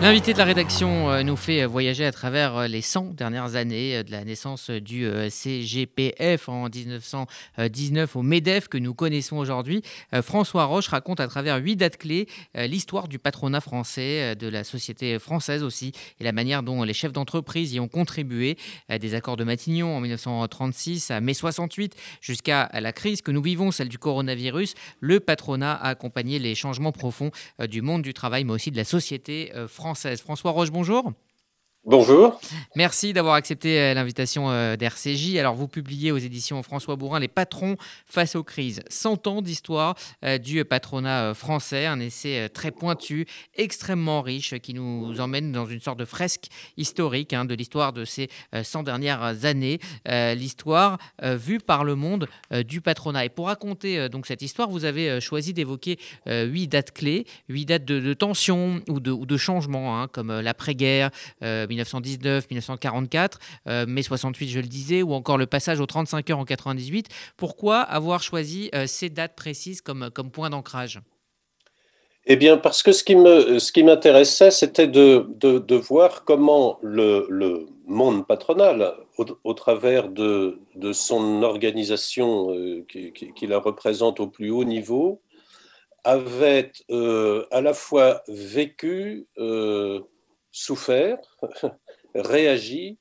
L'invité de la rédaction euh, nous fait voyager à travers euh, les 100 dernières années euh, de la naissance du CGPF en 1919 au MEDEF que nous connaissons aujourd'hui. François Roche raconte à travers huit dates clés l'histoire du patronat français, de la société française aussi, et la manière dont les chefs d'entreprise y ont contribué. Des accords de Matignon en 1936 à mai 68 jusqu'à la crise que nous vivons, celle du coronavirus. Le patronat a accompagné les changements profonds du monde du travail, mais aussi de la société française François Roche, bonjour. Bonjour. Merci d'avoir accepté euh, l'invitation euh, d'RCJ. Alors, vous publiez aux éditions François Bourrin Les patrons face aux crises. 100 ans d'histoire euh, du patronat français. Un essai très pointu, extrêmement riche, qui nous emmène dans une sorte de fresque historique hein, de l'histoire de ces 100 dernières années. L'histoire vue par le monde du patronat. Et pour raconter donc cette histoire, vous avez choisi d'évoquer huit dates clés, huit dates de, tension ou de, ou de changement, hein, comme l'après-guerre. 1919, 1944, euh, mai 68, je le disais, ou encore le passage aux 35 heures en 98. Pourquoi avoir choisi euh, ces dates précises comme, comme point d'ancrage? Eh bien, parce que ce qui, m'intéressait, c'était de, voir comment le, monde patronal, au, travers de, son organisation euh, qui, la représente au plus haut niveau, avait à la fois vécu, souffert, réagi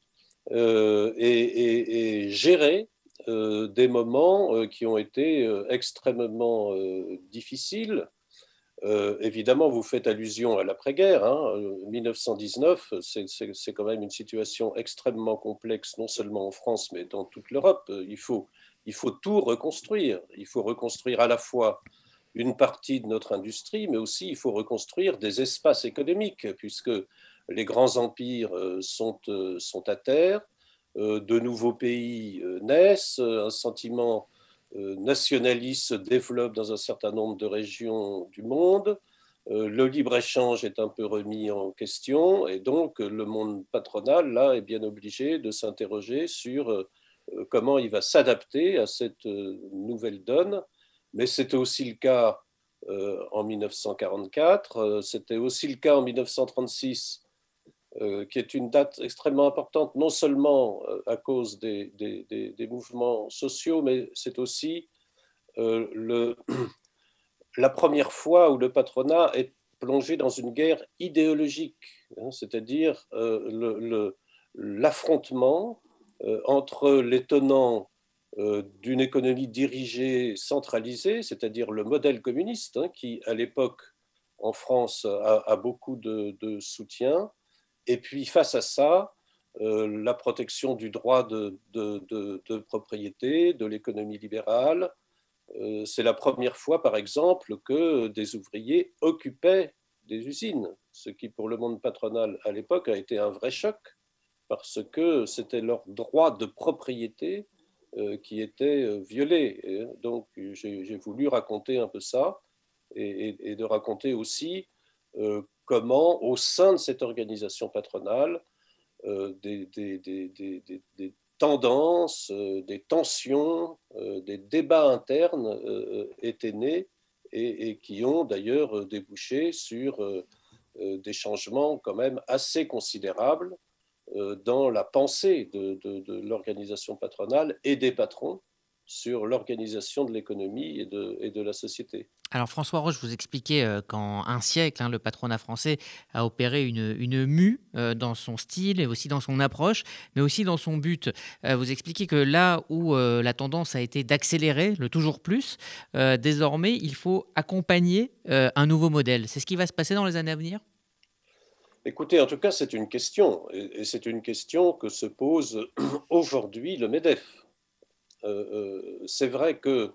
euh, et, géré euh, des moments euh, qui ont été extrêmement difficiles. évidemment, vous faites allusion à l'après-guerre. 1919, hein. c'est quand même une situation extrêmement complexe, non seulement en France, mais dans toute l'Europe. Il faut tout reconstruire. Il faut reconstruire à la fois une partie de notre industrie, mais aussi il faut reconstruire des espaces économiques, puisque les grands empires euh, sont, euh, sont à terre, euh, de nouveaux pays naissent, un sentiment nationaliste se développe dans un certain nombre de régions du monde, le libre-échange est un peu remis en question, et donc le monde patronal, là, est bien obligé de s'interroger sur comment il va s'adapter à cette nouvelle donne. Mais c'était aussi le cas en 1944, c'était aussi le cas en 1936 euh, qui est une date extrêmement importante, non seulement euh, à cause des, mouvements sociaux, mais c'est aussi euh, la première fois où le patronat est plongé dans une guerre idéologique, hein, c'est-à-dire l'affrontement entre les tenants d'une économie dirigée, centralisée, c'est-à-dire le modèle communiste, hein, qui à l'époque en France a, beaucoup de, de soutien, et puis face à ça, euh, la protection du droit de, propriété, de l'économie libérale. Euh, c'est la première fois, par exemple, que des ouvriers occupaient des usines, ce qui pour le monde patronal à l'époque a été un vrai choc, parce que c'était leur droit de propriété euh, qui était violé. donc j'ai voulu raconter un peu ça et, et de raconter aussi comment, au sein de cette organisation patronale, euh, des, tendances, euh, des tensions, euh, des débats internes étaient nés et, qui ont d'ailleurs débouché sur des changements quand même assez considérables dans la pensée de l'organisation patronale et des patrons sur l'organisation de l'économie et de, et de, la société. Alors François Roche, vous expliquez euh, qu'en un siècle, hein, le patronat français a opéré une, une mue euh, dans son style et aussi dans son approche, mais aussi dans son but. Euh, vous expliquez que là où la tendance a été d'accélérer le toujours plus, désormais il faut accompagner un nouveau modèle. C'est ce qui va se passer dans les années à venir? Écoutez, en tout cas, c'est une question, et c'est une question que se pose aujourd'hui le MEDEF. Euh, euh, c'est vrai que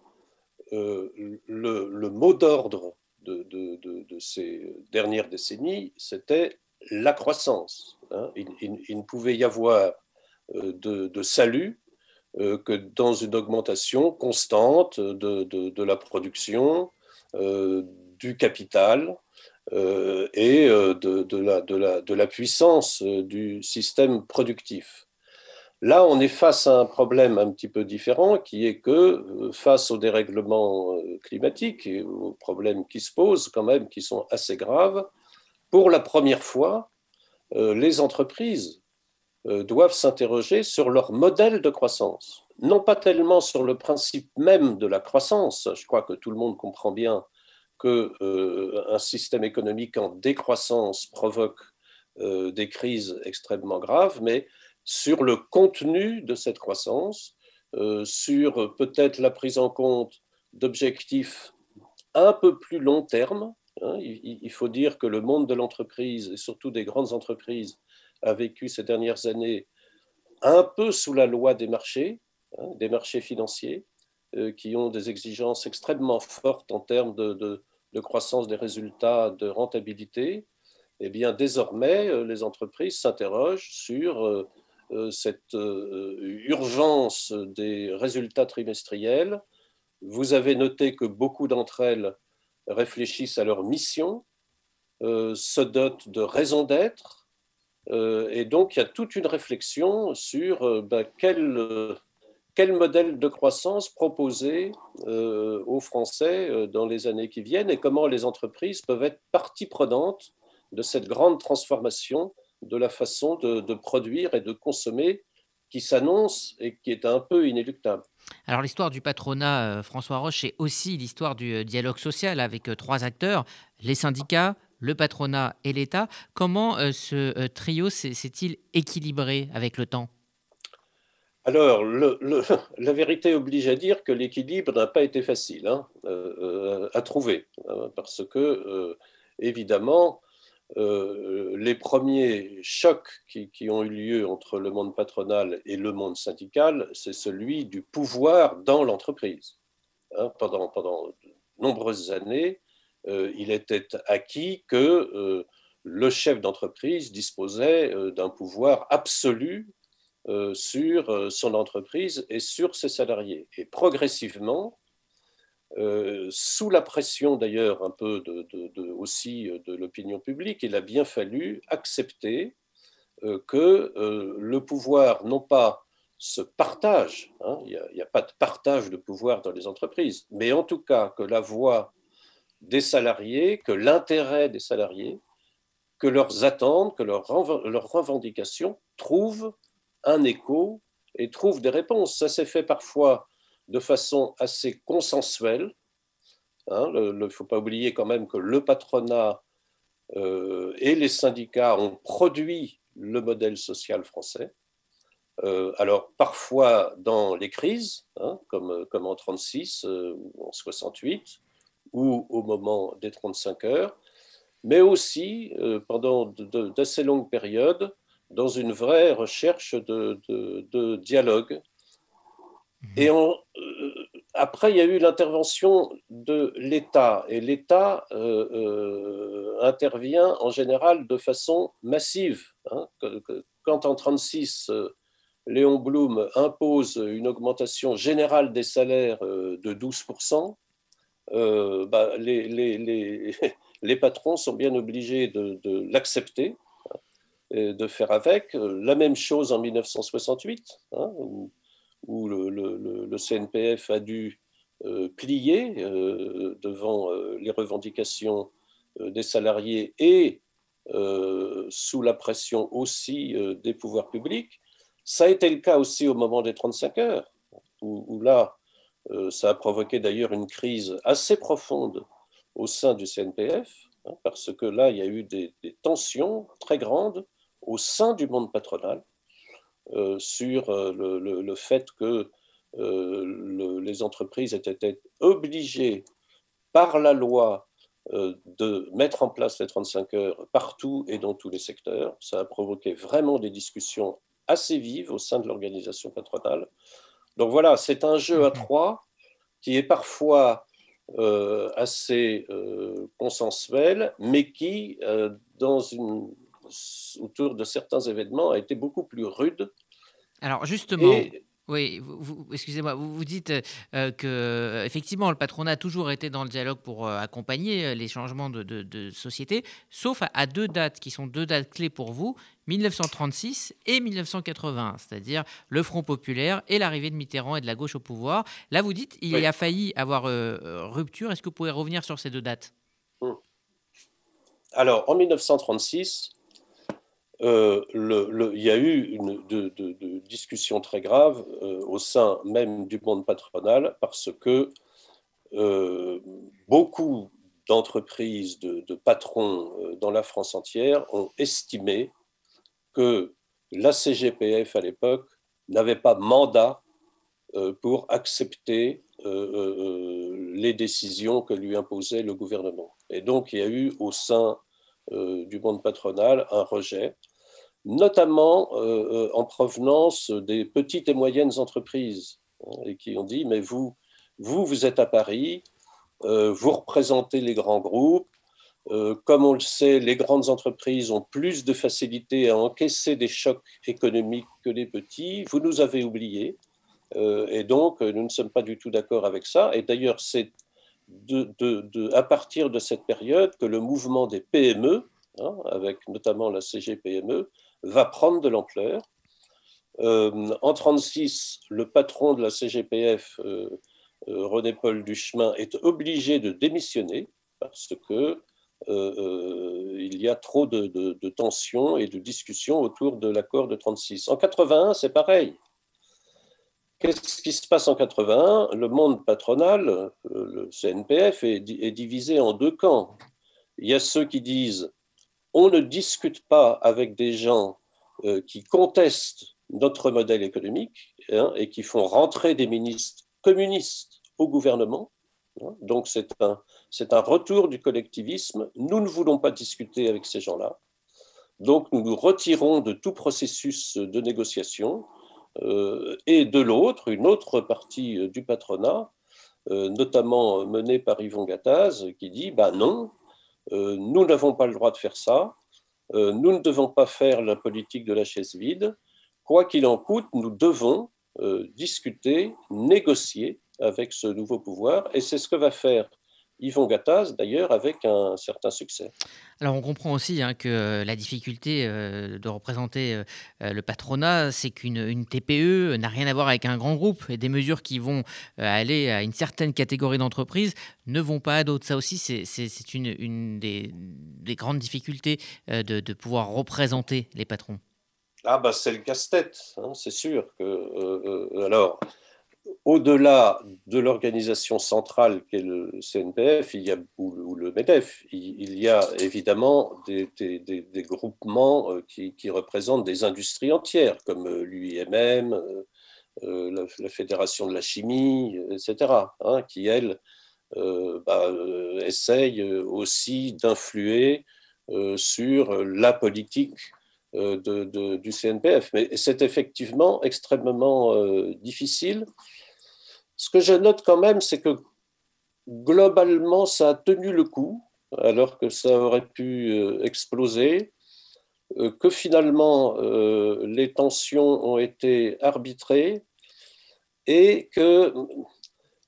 euh, le, mot d'ordre de, ces dernières décennies, c'était la croissance. Hein. Il, ne pouvait y avoir de, salut que dans une augmentation constante de, la production, du capital et de, la, de, la, puissance du système productif. Là, on est face à un problème un petit peu différent, qui est que face au dérèglement climatique et aux problèmes qui se posent quand même, qui sont assez graves, pour la première fois, les entreprises doivent s'interroger sur leur modèle de croissance. Non pas tellement sur le principe même de la croissance, je crois que tout le monde comprend bien qu'un euh, système économique en décroissance provoque euh, des crises extrêmement graves, mais sur le contenu de cette croissance, euh, sur peut-être la prise en compte d'objectifs un peu plus long terme. Hein. il, faut dire que le monde de l'entreprise, et surtout des grandes entreprises, a vécu ces dernières années un peu sous la loi des marchés, hein, des marchés financiers, qui ont des exigences extrêmement fortes en termes de, de croissance des résultats, de rentabilité, eh bien, désormais, euh, les entreprises s'interrogent sur euh, euh, cette urgence des résultats trimestriels. Vous avez noté que beaucoup d'entre elles réfléchissent à leur mission, se dotent de raison d'être, et donc il y a toute une réflexion sur ben, quelle quel modèle de croissance proposer euh, aux Français euh, dans les années qui viennent et comment les entreprises peuvent être partie prenante de cette grande transformation de la façon de, produire et de consommer qui s'annonce et qui est un peu inéluctable. Alors l'histoire du patronat euh, François Roche est aussi l'histoire du dialogue social avec trois acteurs, les syndicats, le patronat et l'État. Comment ce trio s'est-il équilibré avec le temps? Alors, la vérité oblige à dire que l'équilibre n'a pas été facile hein, euh, euh, à trouver, hein, parce que, euh, les premiers chocs qui, ont eu lieu entre le monde patronal et le monde syndical, c'est celui du pouvoir dans l'entreprise. Hein, pendant, pendant de nombreuses années, il était acquis que le chef d'entreprise disposait d'un pouvoir absolu euh, sur euh, son entreprise et sur ses salariés. Et progressivement, euh, sous la pression d'ailleurs un peu aussi de l'opinion publique, il a bien fallu accepter que le pouvoir non pas se partage, hein, il n'y a, pas de partage de pouvoir dans les entreprises, mais en tout cas que la voix des salariés, que l'intérêt des salariés, que leurs attentes, que leurs, revendications trouvent un écho et trouve des réponses. Ça s'est fait parfois de façon assez consensuelle. Hein. Il ne faut pas oublier quand même que le patronat euh, et les syndicats ont produit le modèle social français. Euh, alors parfois dans les crises, hein, comme, comme en 36 euh, ou en 68, ou au moment des 35 heures, mais aussi pendant d'assez longues périodes dans une vraie recherche de, dialogue. Et euh, après, il y a eu l'intervention de l'État. Et l'État euh, euh, intervient en général de façon massive. Hein. Quand en 1936, Léon Blum impose une augmentation générale des salaires de 12%, bah, les, patrons sont bien obligés de, de l'accepter de faire avec. La même chose en 1968, hein, où, le, CNPF a dû euh, plier euh, devant euh, les revendications des salariés et sous la pression aussi des pouvoirs publics. Ça a été le cas aussi au moment des 35 heures, où, là, ça a provoqué d'ailleurs une crise assez profonde au sein du CNPF, hein, parce que là, il y a eu des tensions très grandes au sein du monde patronal sur euh, le, fait que euh, les entreprises étaient obligées par la loi de mettre en place les 35 heures partout et dans tous les secteurs. Ça a provoqué vraiment des discussions assez vives au sein de l'organisation patronale. Donc voilà, c'est un jeu à mhm. trois qui est parfois assez consensuel, mais qui, dans une autour de certains événements a été beaucoup plus rude. Alors justement, Oui, excusez-moi, vous, vous dites que effectivement le patronat a toujours été dans le dialogue pour accompagner les changements de, société, sauf à, deux dates qui sont deux dates clés pour vous, 1936 et 1980, c'est-à-dire le Front populaire et l'arrivée de Mitterrand et de la gauche au pouvoir. Là, vous dites, il a failli avoir rupture. Est-ce que vous pouvez revenir sur ces deux dates? Hum. Alors, en 1936, euh, il y a eu une de, discussions très graves euh, au sein même du monde patronal parce que euh, beaucoup d'entreprises, de, patrons dans la France entière ont estimé que la CGPF à l'époque n'avait pas mandat pour accepter les décisions que lui imposait le gouvernement. Et donc il y a eu au sein du monde patronal un rejet notamment euh, euh, en provenance des petites et moyennes entreprises, hein, et qui ont dit, mais vous, vous, êtes à Paris, euh, vous représentez les grands groupes, comme on le sait, les grandes entreprises ont plus de facilité à encaisser des chocs économiques que les petits, vous nous avez oubliés, et donc nous ne sommes pas du tout d'accord avec ça, et d'ailleurs c'est à partir de cette période que le mouvement des PME, hein, avec notamment la CGPME, va prendre de l'ampleur. Euh, en 1936, le patron de la CGPF, euh, euh, René-Paul Duchemin, est obligé de démissionner parce que il y a trop de, tensions et de discussions autour de l'accord de 1936. En 81, c'est pareil. Qu'est-ce qui se passe en 81 Le monde patronal, le CNPF, est divisé en deux camps. Il y a ceux qui disent on ne discute pas avec des gens euh, qui contestent notre modèle économique hein, et qui font rentrer des ministres communistes au gouvernement. Hein. donc c'est un, retour du collectivisme. Nous ne voulons pas discuter avec ces gens-là. Donc nous nous retirons de tout processus de négociation. Euh, et de l'autre, une autre partie euh, du patronat, notamment menée par Yvon Gattaz, qui dit bah non, nous n'avons pas le droit de faire ça, euh, nous ne devons pas faire la politique de la chaise vide. Quoi qu'il en coûte, nous devons euh, discuter, négocier avec ce nouveau pouvoir, et c'est ce que va faire Yvon Gattaz, d'ailleurs, avec un certain succès. Alors, on comprend aussi hein, que la difficulté euh, de représenter euh, euh, le patronat, c'est qu'une TPE n'a rien à voir avec un grand groupe, et des mesures qui vont aller à une certaine catégorie d'entreprises ne vont pas à d'autres. Ça aussi, c'est une, des, grandes difficultés de, pouvoir représenter les patrons. Ah, bah, c'est le casse-tête, hein, c'est sûr. Que, alors au-delà de l'organisation centrale qu'est le CNPF ou, le MEDEF, il, y a évidemment des, groupements euh, qui, représentent des industries entières, comme euh, l'UIMM, euh, la, Fédération de la chimie, etc., hein, qui, elles, bah, essayent aussi d'influer sur la politique du CNPF. Mais c'est effectivement extrêmement difficile ce que je note quand même, c'est que globalement, ça a tenu le coup, alors que ça aurait pu euh, exploser, euh, que finalement, euh, les tensions ont été arbitrées et que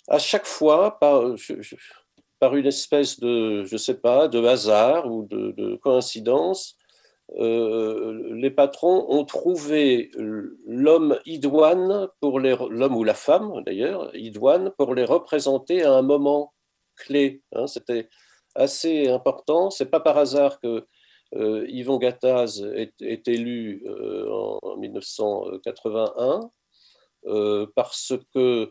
à chaque fois, par, par une espèce de, je sais pas, de hasard ou de coïncidence, euh, les patrons ont trouvé l'homme idoine pour l'homme ou la femme d'ailleurs idoine pour les représenter à un moment clé. Hein. C'était assez important. C'est pas par hasard que euh, Yvon Gattaz est, élu euh, en 1981 parce que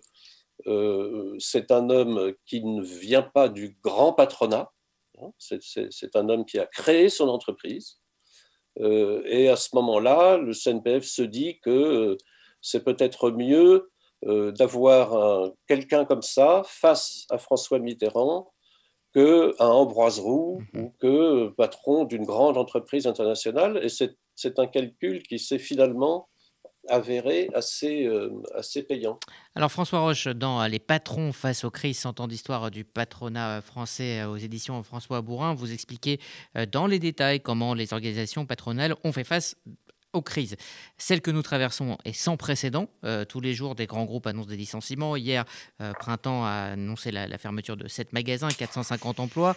c'est un homme qui ne vient pas du grand patronat. Hein. C'est un homme qui a créé son entreprise et à ce moment-là, le CNPF se dit que euh, c'est peut-être mieux euh, d'avoir quelqu'un comme ça face à François Mitterrand qu'un Ambroise Roux mhm. ou que patron d'une grande entreprise internationale. Et c'est un calcul qui s'est finalement avéré assez, euh, assez payant. Alors François Roche, dans Les patrons face aux crises, 100 ans d'histoire du patronat français aux éditions François Bourrin, vous expliquez euh, dans les détails comment les organisations patronales ont fait face aux crises. Celle que nous traversons est sans précédent. Euh, tous les jours, des grands groupes annoncent des licenciements. Hier, Printemps a annoncé la, fermeture de 7 magasins, 450 emplois.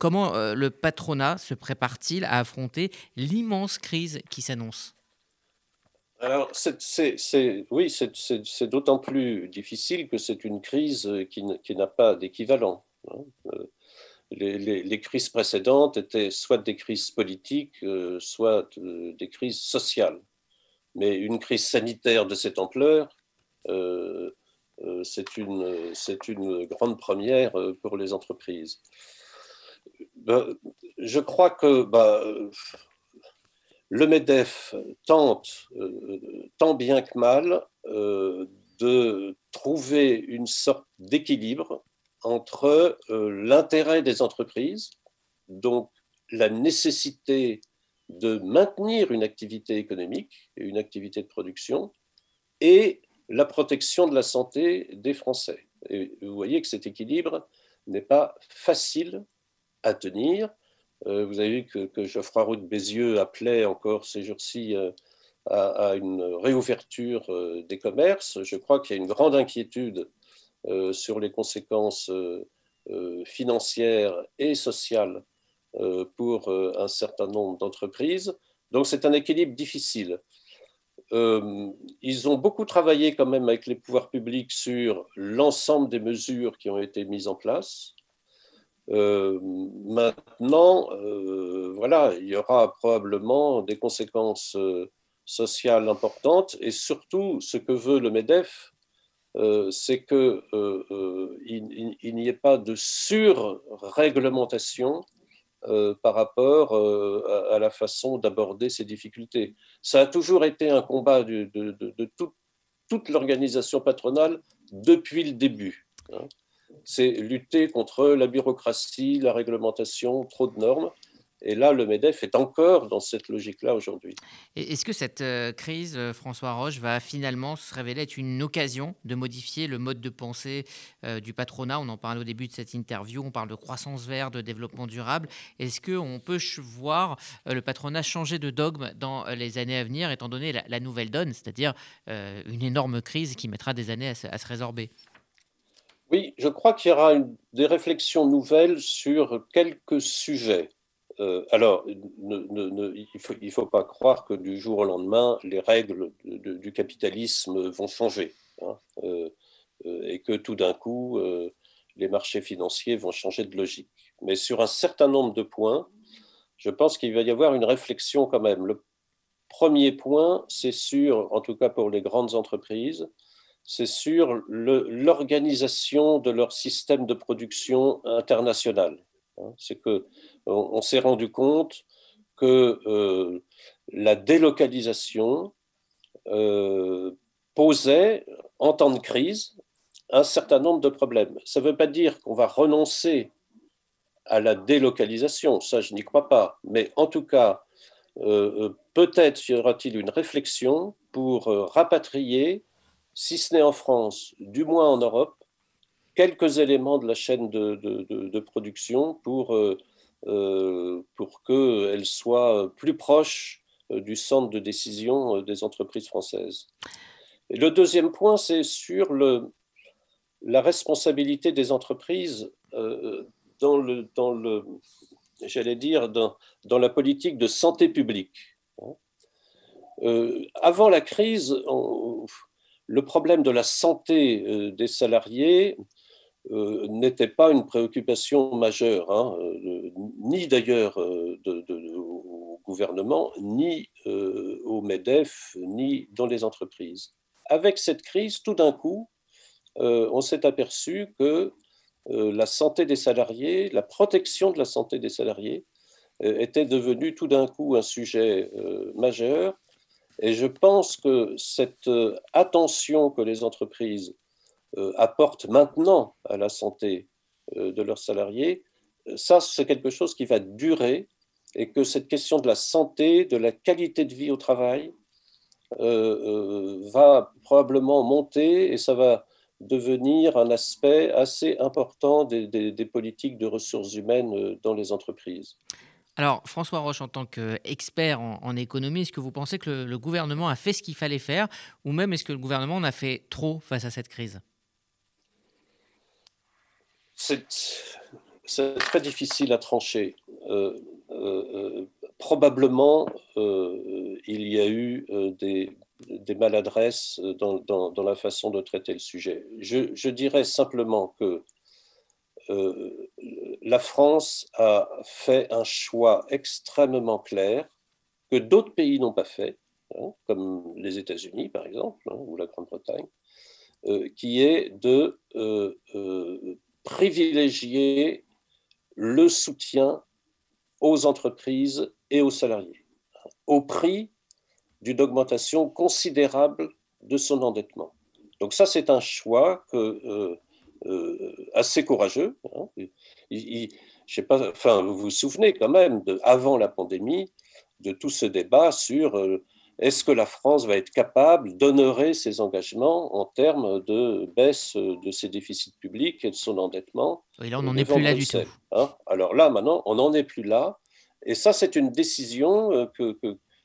Comment le patronat se prépare-t-il à affronter l'immense crise qui s'annonce? Alors, oui, c'est d'autant plus difficile que c'est une crise qui, n'a pas d'équivalent. Hein. Les, crises précédentes étaient soit des crises politiques, soit des crises sociales. Mais une crise sanitaire de cette ampleur, euh, euh, c'est une, grande première euh, pour les entreprises. Ben, je crois que bah, le MEDEF tente, tant bien que mal, de trouver une sorte d'équilibre entre l'intérêt des entreprises, donc la nécessité de maintenir une activité économique et une activité de production et la protection de la santé des Français. Et vous voyez que cet équilibre n'est pas facile à tenir. Euh, vous avez vu que, Geoffroy Roux de Bézieux appelait encore ces jours-ci euh, à, une réouverture euh, des commerces. Je crois qu'il y a une grande inquiétude sur les conséquences financières et sociales pour un certain nombre d'entreprises. Donc c'est un équilibre difficile. Ils ont beaucoup travaillé quand même avec les pouvoirs publics sur l'ensemble des mesures qui ont été mises en place. Maintenant, voilà, il y aura probablement des conséquences sociales importantes et surtout, ce que veut le MEDEF, c'est qu'il il, n'y ait pas de surréglementation euh, par rapport euh, à, la façon d'aborder ces difficultés. Ça a toujours été un combat de, toute l'organisation patronale depuis le début. Hein. C'est lutter contre la bureaucratie, la réglementation, trop de normes. Et là, le MEDEF est encore dans cette logique-là aujourd'hui. Est-ce que cette euh, crise, euh, François Roche, va finalement se révéler être une occasion de modifier le mode de pensée euh, du patronat? On en parle au début de cette interview, on parle de croissance verte, de développement durable. Est-ce qu'on peut voir le patronat changer de dogme dans les années à venir, étant donné la, nouvelle donne, c'est-à-dire une énorme crise qui mettra des années à se, résorber? Oui, je crois qu'il y aura des réflexions nouvelles sur quelques sujets. Euh, alors, il ne faut, pas croire que du jour au lendemain, les règles du capitalisme vont changer hein, euh, euh, et que tout d'un coup, les marchés financiers vont changer de logique. Mais sur un certain nombre de points, je pense qu'il va y avoir une réflexion quand même. Le premier point, c'est sur, en tout cas pour les grandes entreprises, c'est sur l'organisation de leur système de production international. Hein. C'est que on, s'est rendu compte que euh, la délocalisation euh, posait, en temps de crise, un certain nombre de problèmes. Ça ne veut pas dire qu'on va renoncer à la délocalisation, ça je n'y crois pas, mais en tout cas, euh, peut-être y aura-t-il une réflexion pour rapatrier, si ce n'est en France, du moins en Europe, quelques éléments de la chaîne de, production pour, euh, euh, pour qu'elle soit plus proche euh, du centre de décision des entreprises françaises. Le deuxième point, c'est sur le, la responsabilité des entreprises dans le, dans le j'allais dire, dans, dans, la politique de santé publique. avant la crise, le problème de la santé des salariés euh, n'était pas une préoccupation majeure, hein, euh, ni d'ailleurs euh, au gouvernement, ni au MEDEF, ni dans les entreprises. Avec cette crise, tout d'un coup, on s'est aperçu que la santé des salariés, la protection de la santé des salariés était devenue tout d'un coup un sujet majeur. Et je pense que cette attention que les entreprises euh, apportent maintenant à la santé euh, de leurs salariés, euh, ça, c'est quelque chose qui va durer et que cette question de la santé, de la qualité de vie au travail, va probablement monter et ça va devenir un aspect assez important des politiques de ressources humaines dans les entreprises. Alors, François Roche, en tant qu'expert en, économie, est-ce que vous pensez que le, gouvernement a fait ce qu'il fallait faire ou même est-ce que le gouvernement en a fait trop face à cette crise? C'est très difficile à trancher. Euh, euh, euh, probablement, il y a eu des, maladresses dans, la façon de traiter le sujet. je dirais simplement que euh, la France a fait un choix extrêmement clair que d'autres pays n'ont pas fait, hein, comme les États-Unis par exemple, hein, ou la Grande-Bretagne, euh, qui est de euh, privilégier le soutien aux entreprises et aux salariés, au prix d'une augmentation considérable de son endettement. Donc ça, c'est un choix que euh, assez courageux. Hein. je sais pas, enfin, vous vous souvenez quand même, de, avant la pandémie, de tout ce débat sur euh, est-ce que la France va être capable d'honorer ses engagements en termes de baisse de ses déficits publics et de son endettement? Et là, on n'en est plus là du tout. Hein. Alors là, maintenant, on n'en est plus là. Et ça, c'est une décision euh, que,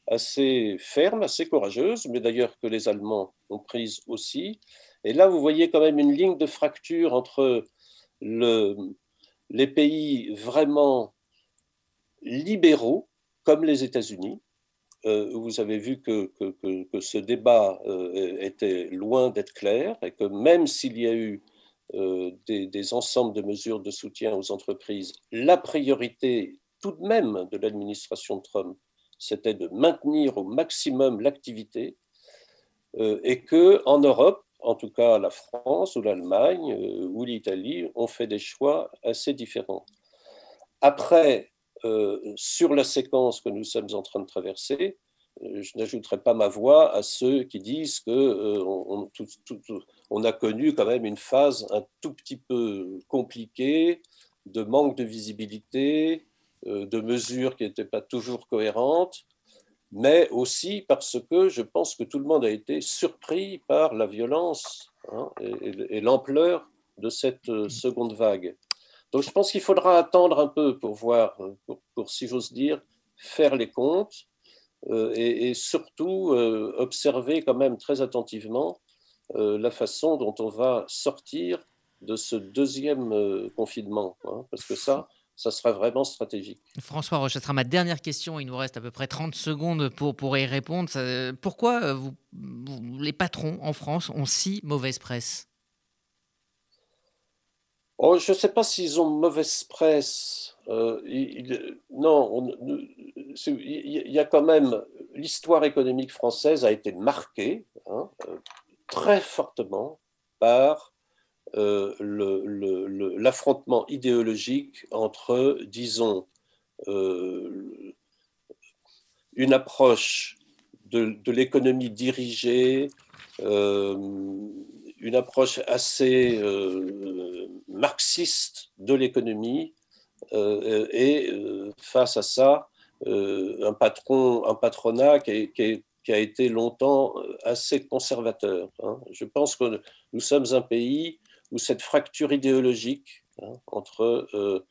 assez ferme, assez courageuse, mais d'ailleurs que les Allemands ont prise aussi, et là, vous voyez quand même une ligne de fracture entre les pays vraiment libéraux, comme les États-Unis. Euh, vous avez vu que, ce débat euh, était loin d'être clair et que même s'il y a eu euh, des, des, ensembles de mesures de soutien aux entreprises, la priorité tout de même de l'administration Trump, c'était de maintenir au maximum l'activité et que en Europe, en tout cas la France ou l'Allemagne euh, ou l'Italie ont fait des choix assez différents. Après, euh, sur la séquence que nous sommes en train de traverser, euh, je n'ajouterai pas ma voix à ceux qui disent qu'on on, a connu quand même une phase un tout petit peu compliquée, de manque de visibilité, de mesures qui n'étaient pas toujours cohérentes, mais aussi parce que je pense que tout le monde a été surpris par la violence hein, et, l'ampleur de cette euh, seconde vague. Donc je pense qu'il faudra attendre un peu pour voir, pour, si j'ose dire, faire les comptes euh, et, surtout euh, observer quand même très attentivement la façon dont on va sortir de ce deuxième confinement. Hein, parce que ça, ça sera vraiment stratégique. François Roche, ce sera ma dernière question. Il nous reste à peu près 30 secondes pour, pour y répondre. pourquoi euh, vous, les patrons en France ont si mauvaise presse? Oh, Je ne sais pas s'ils ont mauvaise presse. Euh, non, il y a quand même. L'histoire économique française a été marquée hein, euh, très fortement par l'affrontement idéologique entre, disons, euh, une approche de, l'économie dirigée, euh, une approche assez marxiste de l'économie, et face à ça, un patron, un patronat qui, qui, a été longtemps assez conservateur. Hein. Je pense que nous sommes un pays où cette fracture idéologique hein, entre euh,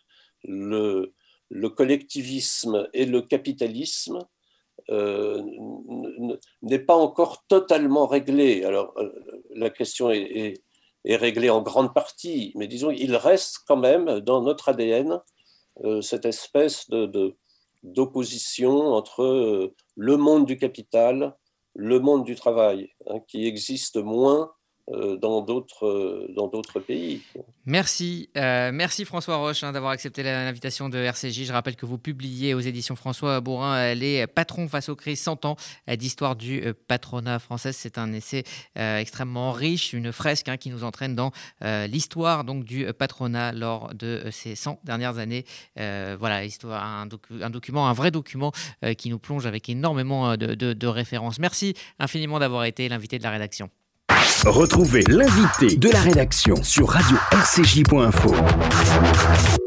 le, le, collectivisme et le capitalisme euh, n'est pas encore totalement réglée. Alors, euh, la question est, réglée en grande partie, mais disons, il reste quand même dans notre ADN cette espèce d'opposition entre le monde du capital, le monde du travail, hein, qui existe moins dans d'autres euh, dans d'autres pays. Merci, euh, merci François Roche hein, d'avoir accepté l'invitation de RCJ. Je rappelle que vous publiez aux éditions François Bourrin les patrons face aux crises 100 ans d'histoire du patronat français. C'est un essai extrêmement riche, une fresque hein, qui nous entraîne dans l'histoire du patronat lors de ces 100 dernières années. voilà, histoire, un, document, un vrai document qui nous plonge avec énormément de références. Merci infiniment d'avoir été l'invité de la rédaction. Retrouvez l'invité de la rédaction sur radio-rcj.info.